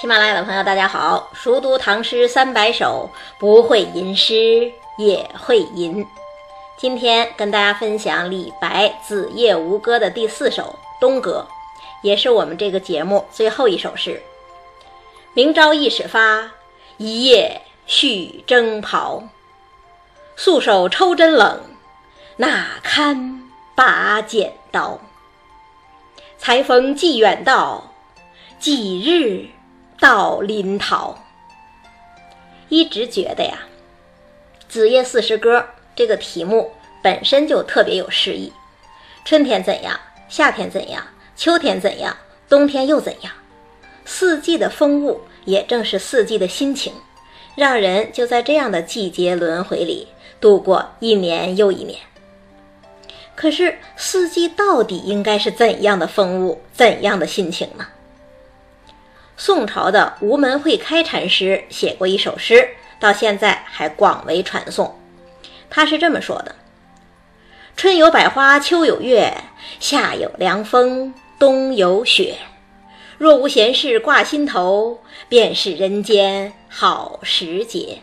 喜马拉雅的朋友，大家好！熟读唐诗三百首，不会吟诗也会吟。今天跟大家分享李白《子夜吴歌》的第四首《东歌》，也是我们这个节目最后一首诗。明朝一始发，一夜续征袍。素手抽针冷，哪堪把剪刀？裁缝寄远道，几日？到临洮，一直觉得呀，《子夜四时歌》这个题目本身就特别有诗意。春天怎样？夏天怎样？秋天怎样？冬天又怎样？四季的风物也正是四季的心情，让人就在这样的季节轮回里度过一年又一年。可是，四季到底应该是怎样的风物、怎样的心情呢？宋朝的吴门会开禅师写过一首诗，到现在还广为传颂。他是这么说的：“春有百花，秋有月，夏有凉风，冬有雪。若无闲事挂心头，便是人间好时节。”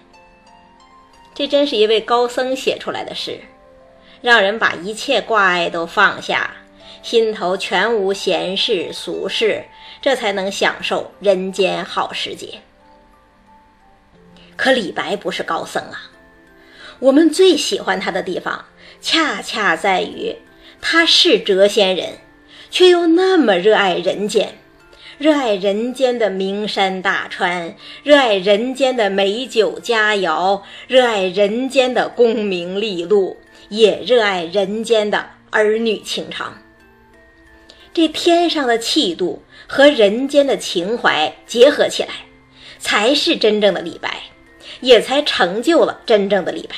这真是一位高僧写出来的诗，让人把一切挂碍都放下。心头全无闲事俗事，这才能享受人间好时节。可李白不是高僧啊，我们最喜欢他的地方，恰恰在于他是谪仙人，却又那么热爱人间，热爱人间的名山大川，热爱人间的美酒佳肴，热爱人间的功名利禄，也热爱人间的儿女情长。这天上的气度和人间的情怀结合起来，才是真正的李白，也才成就了真正的李白。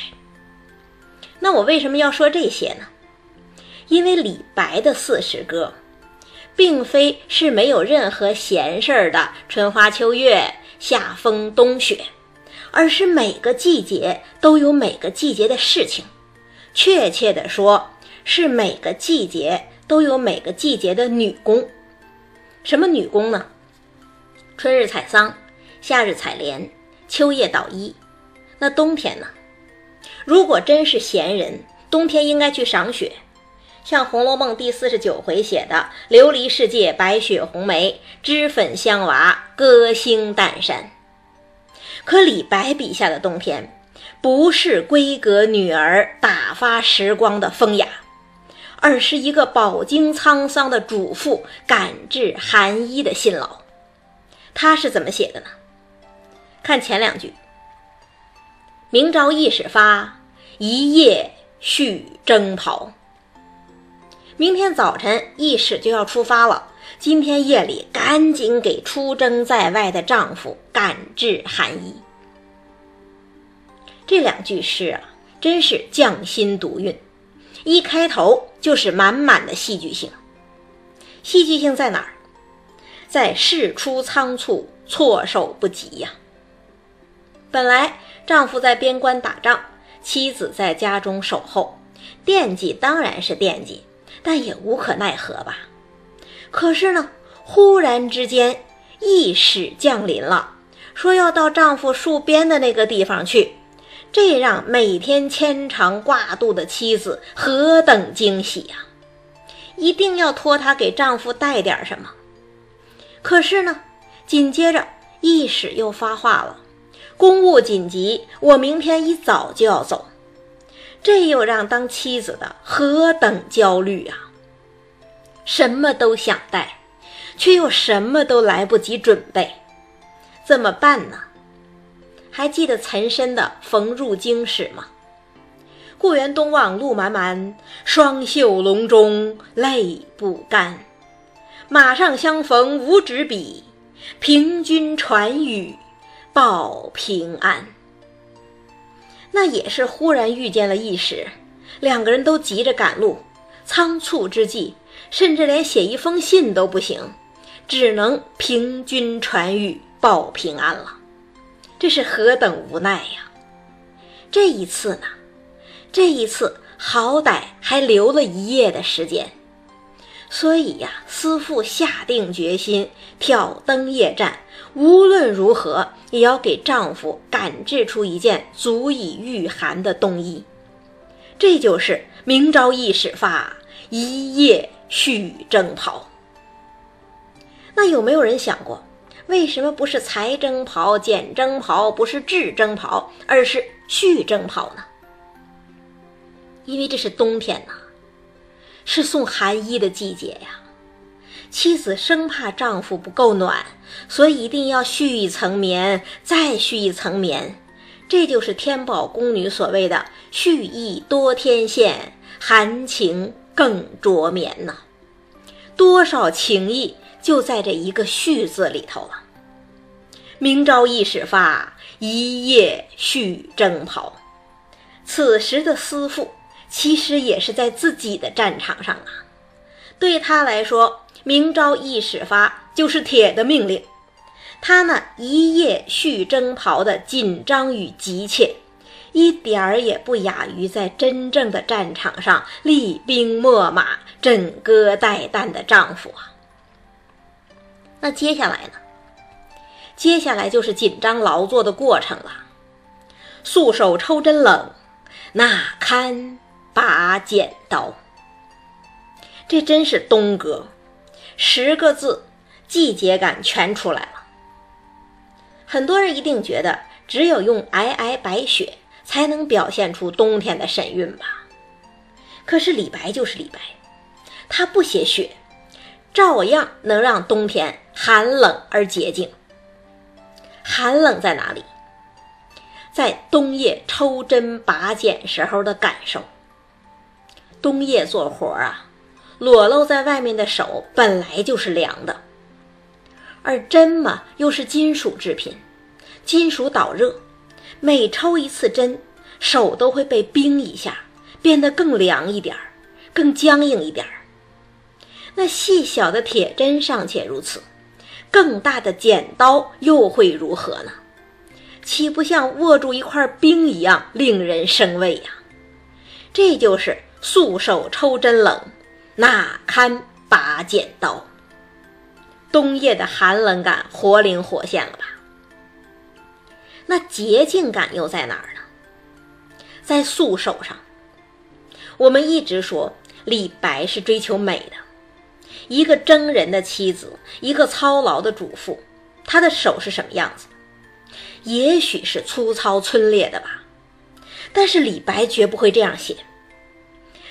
那我为什么要说这些呢？因为李白的四时歌，并非是没有任何闲事儿的春花秋月、夏风冬雪，而是每个季节都有每个季节的事情。确切的说，是每个季节。都有每个季节的女工，什么女工呢？春日采桑，夏日采莲，秋夜捣衣。那冬天呢？如果真是闲人，冬天应该去赏雪，像《红楼梦》第四十九回写的“琉璃世界白雪红梅，脂粉香娃歌星淡山”。可李白笔下的冬天，不是闺阁女儿打发时光的风雅。而是一个饱经沧桑的主妇赶制寒衣的辛劳，他是怎么写的呢？看前两句：“明朝易始发，一夜续征袍。”明天早晨易始就要出发了，今天夜里赶紧给出征在外的丈夫赶制寒衣。这两句诗啊，真是匠心独运。一开头就是满满的戏剧性，戏剧性在哪儿？在事出仓促，措手不及呀。本来丈夫在边关打仗，妻子在家中守候，惦记当然是惦记，但也无可奈何吧。可是呢，忽然之间，一使降临了，说要到丈夫戍边的那个地方去。这让每天牵肠挂肚的妻子何等惊喜呀！一定要托她给丈夫带点什么。可是呢，紧接着一使又发话了：“公务紧急，我明天一早就要走。”这又让当妻子的何等焦虑啊！什么都想带，却又什么都来不及准备，怎么办呢？还记得岑参的《逢入京使》吗？故园东望路漫漫，双袖龙钟泪不干。马上相逢无纸笔，凭君传语报平安。那也是忽然遇见了一时，两个人都急着赶路，仓促之际，甚至连写一封信都不行，只能凭君传语报平安了。这是何等无奈呀！这一次呢，这一次好歹还留了一夜的时间。所以呀，思妇下定决心挑灯夜战，无论如何也要给丈夫赶制出一件足以御寒的冬衣。这就是明朝一始发，一夜续征袍。那有没有人想过，为什么不是裁征袍、剪征袍，不是制征袍，而是续征袍呢？因为这是冬天呐。是送寒衣的季节呀，妻子生怕丈夫不够暖，所以一定要续一层棉，再续一层棉。这就是天宝宫女所谓的“续意多天线，含情更着棉”呐。多少情意就在这一个“续”字里头了。明朝一始发，一夜续征袍。此时的思妇。其实也是在自己的战场上啊，对他来说，明朝一始发就是铁的命令。他那一夜续征袍的紧张与急切，一点儿也不亚于在真正的战场上厉兵秣马、枕戈待旦的丈夫啊。那接下来呢？接下来就是紧张劳作的过程了。素手抽针冷，那堪。拔剪刀，这真是东哥，十个字，季节感全出来了。很多人一定觉得，只有用皑皑白雪才能表现出冬天的神韵吧？可是李白就是李白，他不写雪，照样能让冬天寒冷而洁净。寒冷在哪里？在冬夜抽针拔剪时候的感受。冬夜做活啊，裸露在外面的手本来就是凉的，而针嘛又是金属制品，金属导热，每抽一次针，手都会被冰一下，变得更凉一点儿，更僵硬一点儿。那细小的铁针尚且如此，更大的剪刀又会如何呢？岂不像握住一块冰一样令人生畏呀？这就是。素手抽针冷，哪堪拔剪刀？冬夜的寒冷感活灵活现了吧？那洁净感又在哪儿呢？在素手上。我们一直说李白是追求美的，一个征人的妻子，一个操劳的主妇，她的手是什么样子？也许是粗糙皴裂的吧，但是李白绝不会这样写。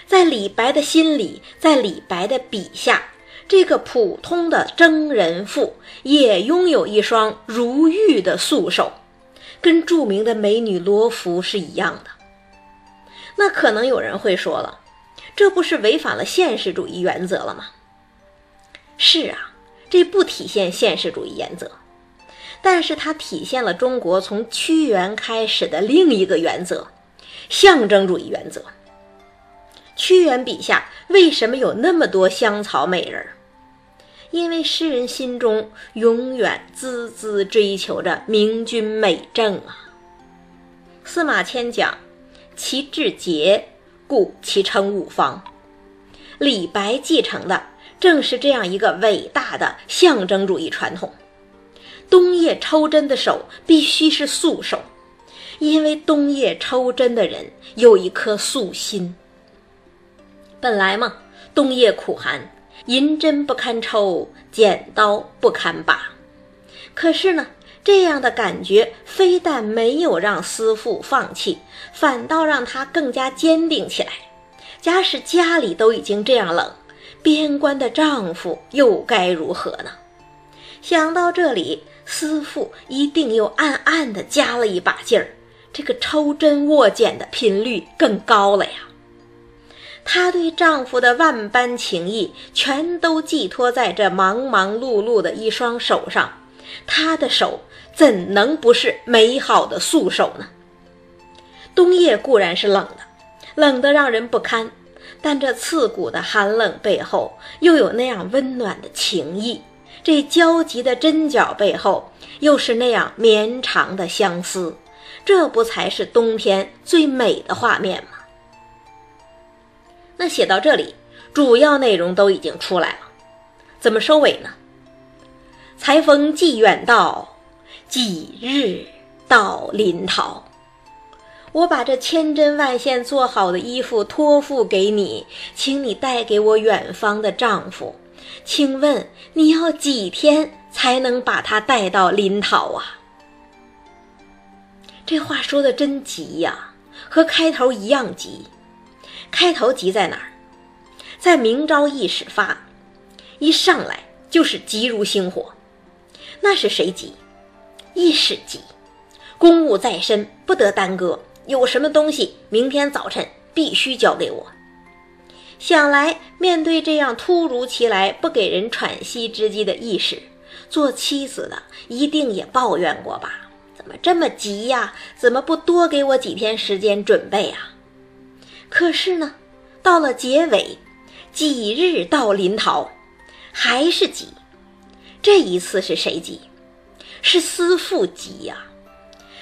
在李白的心里，在李白的笔下，这个普通的征人妇也拥有一双如玉的素手，跟著名的美女罗浮是一样的。那可能有人会说了，这不是违反了现实主义原则了吗？是啊，这不体现现实主义原则，但是它体现了中国从屈原开始的另一个原则——象征主义原则。屈原笔下为什么有那么多香草美人？因为诗人心中永远孜孜追求着明君美正啊。司马迁讲：“其志节，故其称五方。”李白继承的正是这样一个伟大的象征主义传统。冬夜抽针的手必须是素手，因为冬夜抽针的人有一颗素心。本来嘛，冬夜苦寒，银针不堪抽，剪刀不堪拔。可是呢，这样的感觉非但没有让思父放弃，反倒让他更加坚定起来。假使家里都已经这样冷，边关的丈夫又该如何呢？想到这里，思妇一定又暗暗地加了一把劲儿，这个抽针握剪的频率更高了呀。她对丈夫的万般情意，全都寄托在这忙忙碌碌的一双手上。她的手怎能不是美好的素手呢？冬夜固然是冷的，冷得让人不堪，但这刺骨的寒冷背后，又有那样温暖的情意；这焦急的针脚背后，又是那样绵长的相思。这不才是冬天最美的画面吗？那写到这里，主要内容都已经出来了，怎么收尾呢？裁缝寄远道，几日到临洮？我把这千针万线做好的衣服托付给你，请你带给我远方的丈夫。请问你要几天才能把他带到临洮啊？这话说的真急呀，和开头一样急。开头急在哪儿？在明朝一始发，一上来就是急如星火。那是谁急？驿使急，公务在身，不得耽搁。有什么东西，明天早晨必须交给我。想来面对这样突如其来、不给人喘息之机的意识，做妻子的一定也抱怨过吧？怎么这么急呀？怎么不多给我几天时间准备啊？可是呢，到了结尾，几日到临洮，还是急。这一次是谁急？是思妇急呀。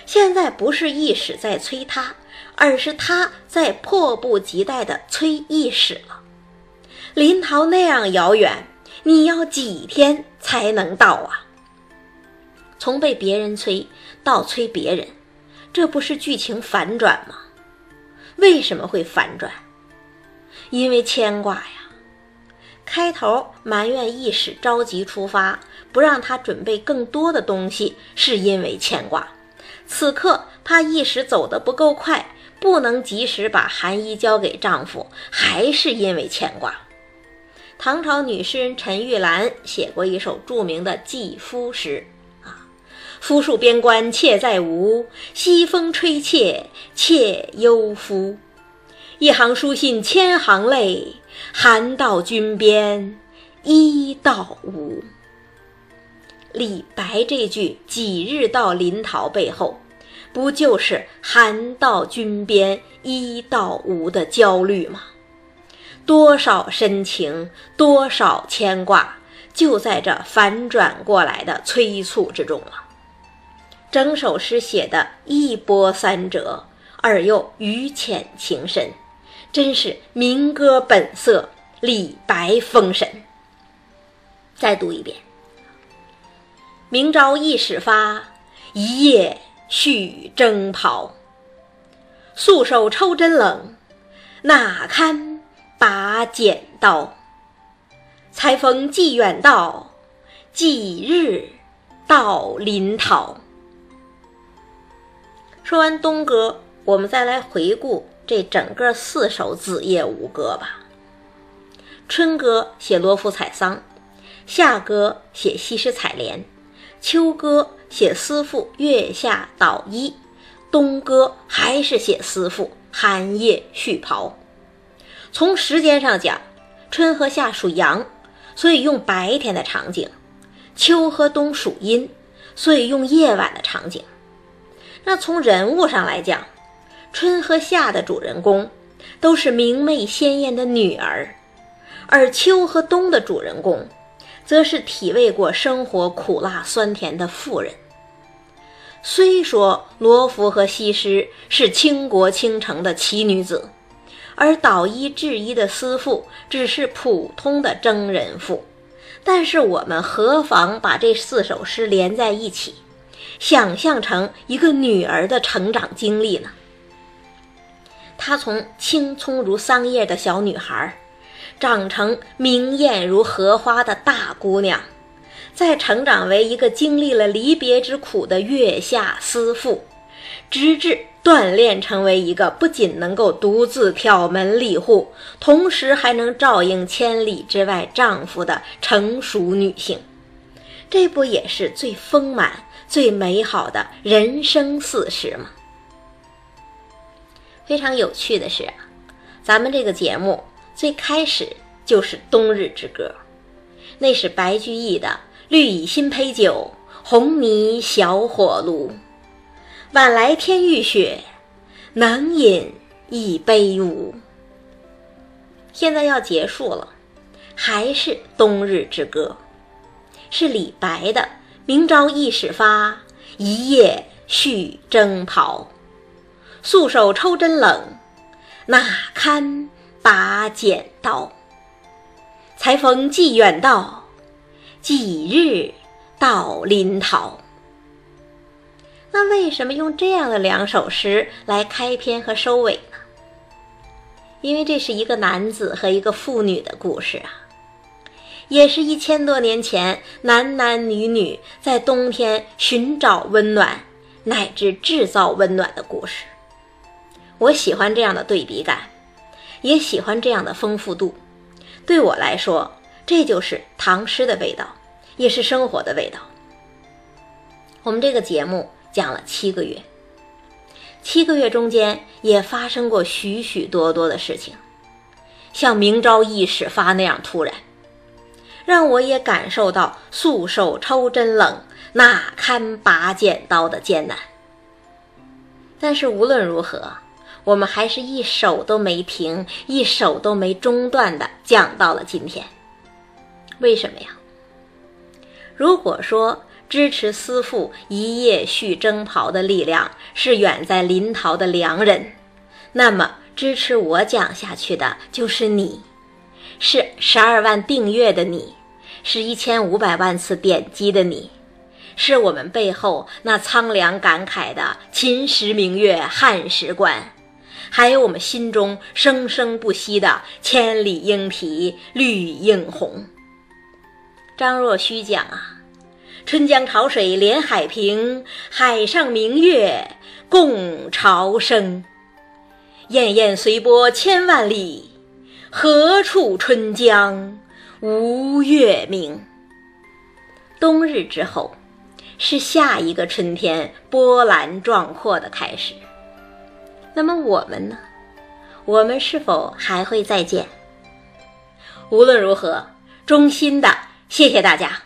现在不是意使在催他，而是他在迫不及待地催意使了。临洮那样遥远，你要几天才能到啊？从被别人催到催别人，这不是剧情反转吗？为什么会反转？因为牵挂呀。开头埋怨意使着急出发，不让他准备更多的东西，是因为牵挂。此刻怕一时走得不够快，不能及时把寒衣交给丈夫，还是因为牵挂。唐朝女诗人陈玉兰写过一首著名的寄夫诗啊：“夫戍边关妾在吴，西风吹妾妾忧夫。一行书信千行泪，寒到军边一到无。”李白这句“几日到临洮”背后，不就是“寒到军边衣到无”的焦虑吗？多少深情，多少牵挂，就在这反转过来的催促之中了。整首诗写的一波三折，而又语浅情深，真是民歌本色，李白封神。再读一遍。明朝驿使发，一夜续征袍。素手抽针冷，哪堪把剪刀？裁缝寄远道，几日到临洮？说完东歌，我们再来回顾这整个四首子夜五歌吧。春歌写罗浮采桑，夏歌写西施采莲。秋歌写思妇月下捣衣，冬歌还是写思妇寒夜续袍。从时间上讲，春和夏属阳，所以用白天的场景；秋和冬属阴，所以用夜晚的场景。那从人物上来讲，春和夏的主人公都是明媚鲜艳的女儿，而秋和冬的主人公。则是体味过生活苦辣酸甜的妇人。虽说罗浮和西施是倾国倾城的奇女子，而捣衣制衣的思妇只是普通的征人妇，但是我们何妨把这四首诗连在一起，想象成一个女儿的成长经历呢？她从青葱如桑叶的小女孩。长成明艳如荷花的大姑娘，再成长为一个经历了离别之苦的月下思妇，直至锻炼成为一个不仅能够独自挑门立户，同时还能照应千里之外丈夫的成熟女性。这不也是最丰满、最美好的人生四时吗？非常有趣的是，咱们这个节目。最开始就是《冬日之歌》，那是白居易的“绿蚁新醅酒，红泥小火炉。晚来天欲雪，能饮一杯无？”现在要结束了，还是《冬日之歌》，是李白的“明朝驿使发，一夜续征袍。素手抽针冷，哪堪？把剪刀，裁缝寄远道，几日到临洮。那为什么用这样的两首诗来开篇和收尾呢？因为这是一个男子和一个妇女的故事啊，也是一千多年前男男女女在冬天寻找温暖乃至制造温暖的故事。我喜欢这样的对比感，也喜欢这样的丰富度。对我来说，这就是唐诗的味道，也是生活的味道。我们这个节目讲了七个月。七个月中间也发生过许许多多的事情，像明朝易始发那样突然，让我也感受到素手抽针冷，哪堪拔剪刀的艰难。但是无论如何，我们还是一手都没停，一手都没中断的讲到了今天。为什么呀？如果说。支持思妇一夜续征袍的力量是远在临洮的良人，那么支持我讲下去的就是你，是十二万订阅的你，是一千五百万次点击的你，是我们背后那苍凉感慨的“秦时明月汉时关”，还有我们心中生生不息的“千里莺啼绿映红”。张若虚讲啊。春江潮水连海平，海上明月共潮生。滟滟随波千万里，何处春江无月明？冬日之后，是下一个春天波澜壮阔的开始。那么我们呢？我们是否还会再见？无论如何，衷心的谢谢大家。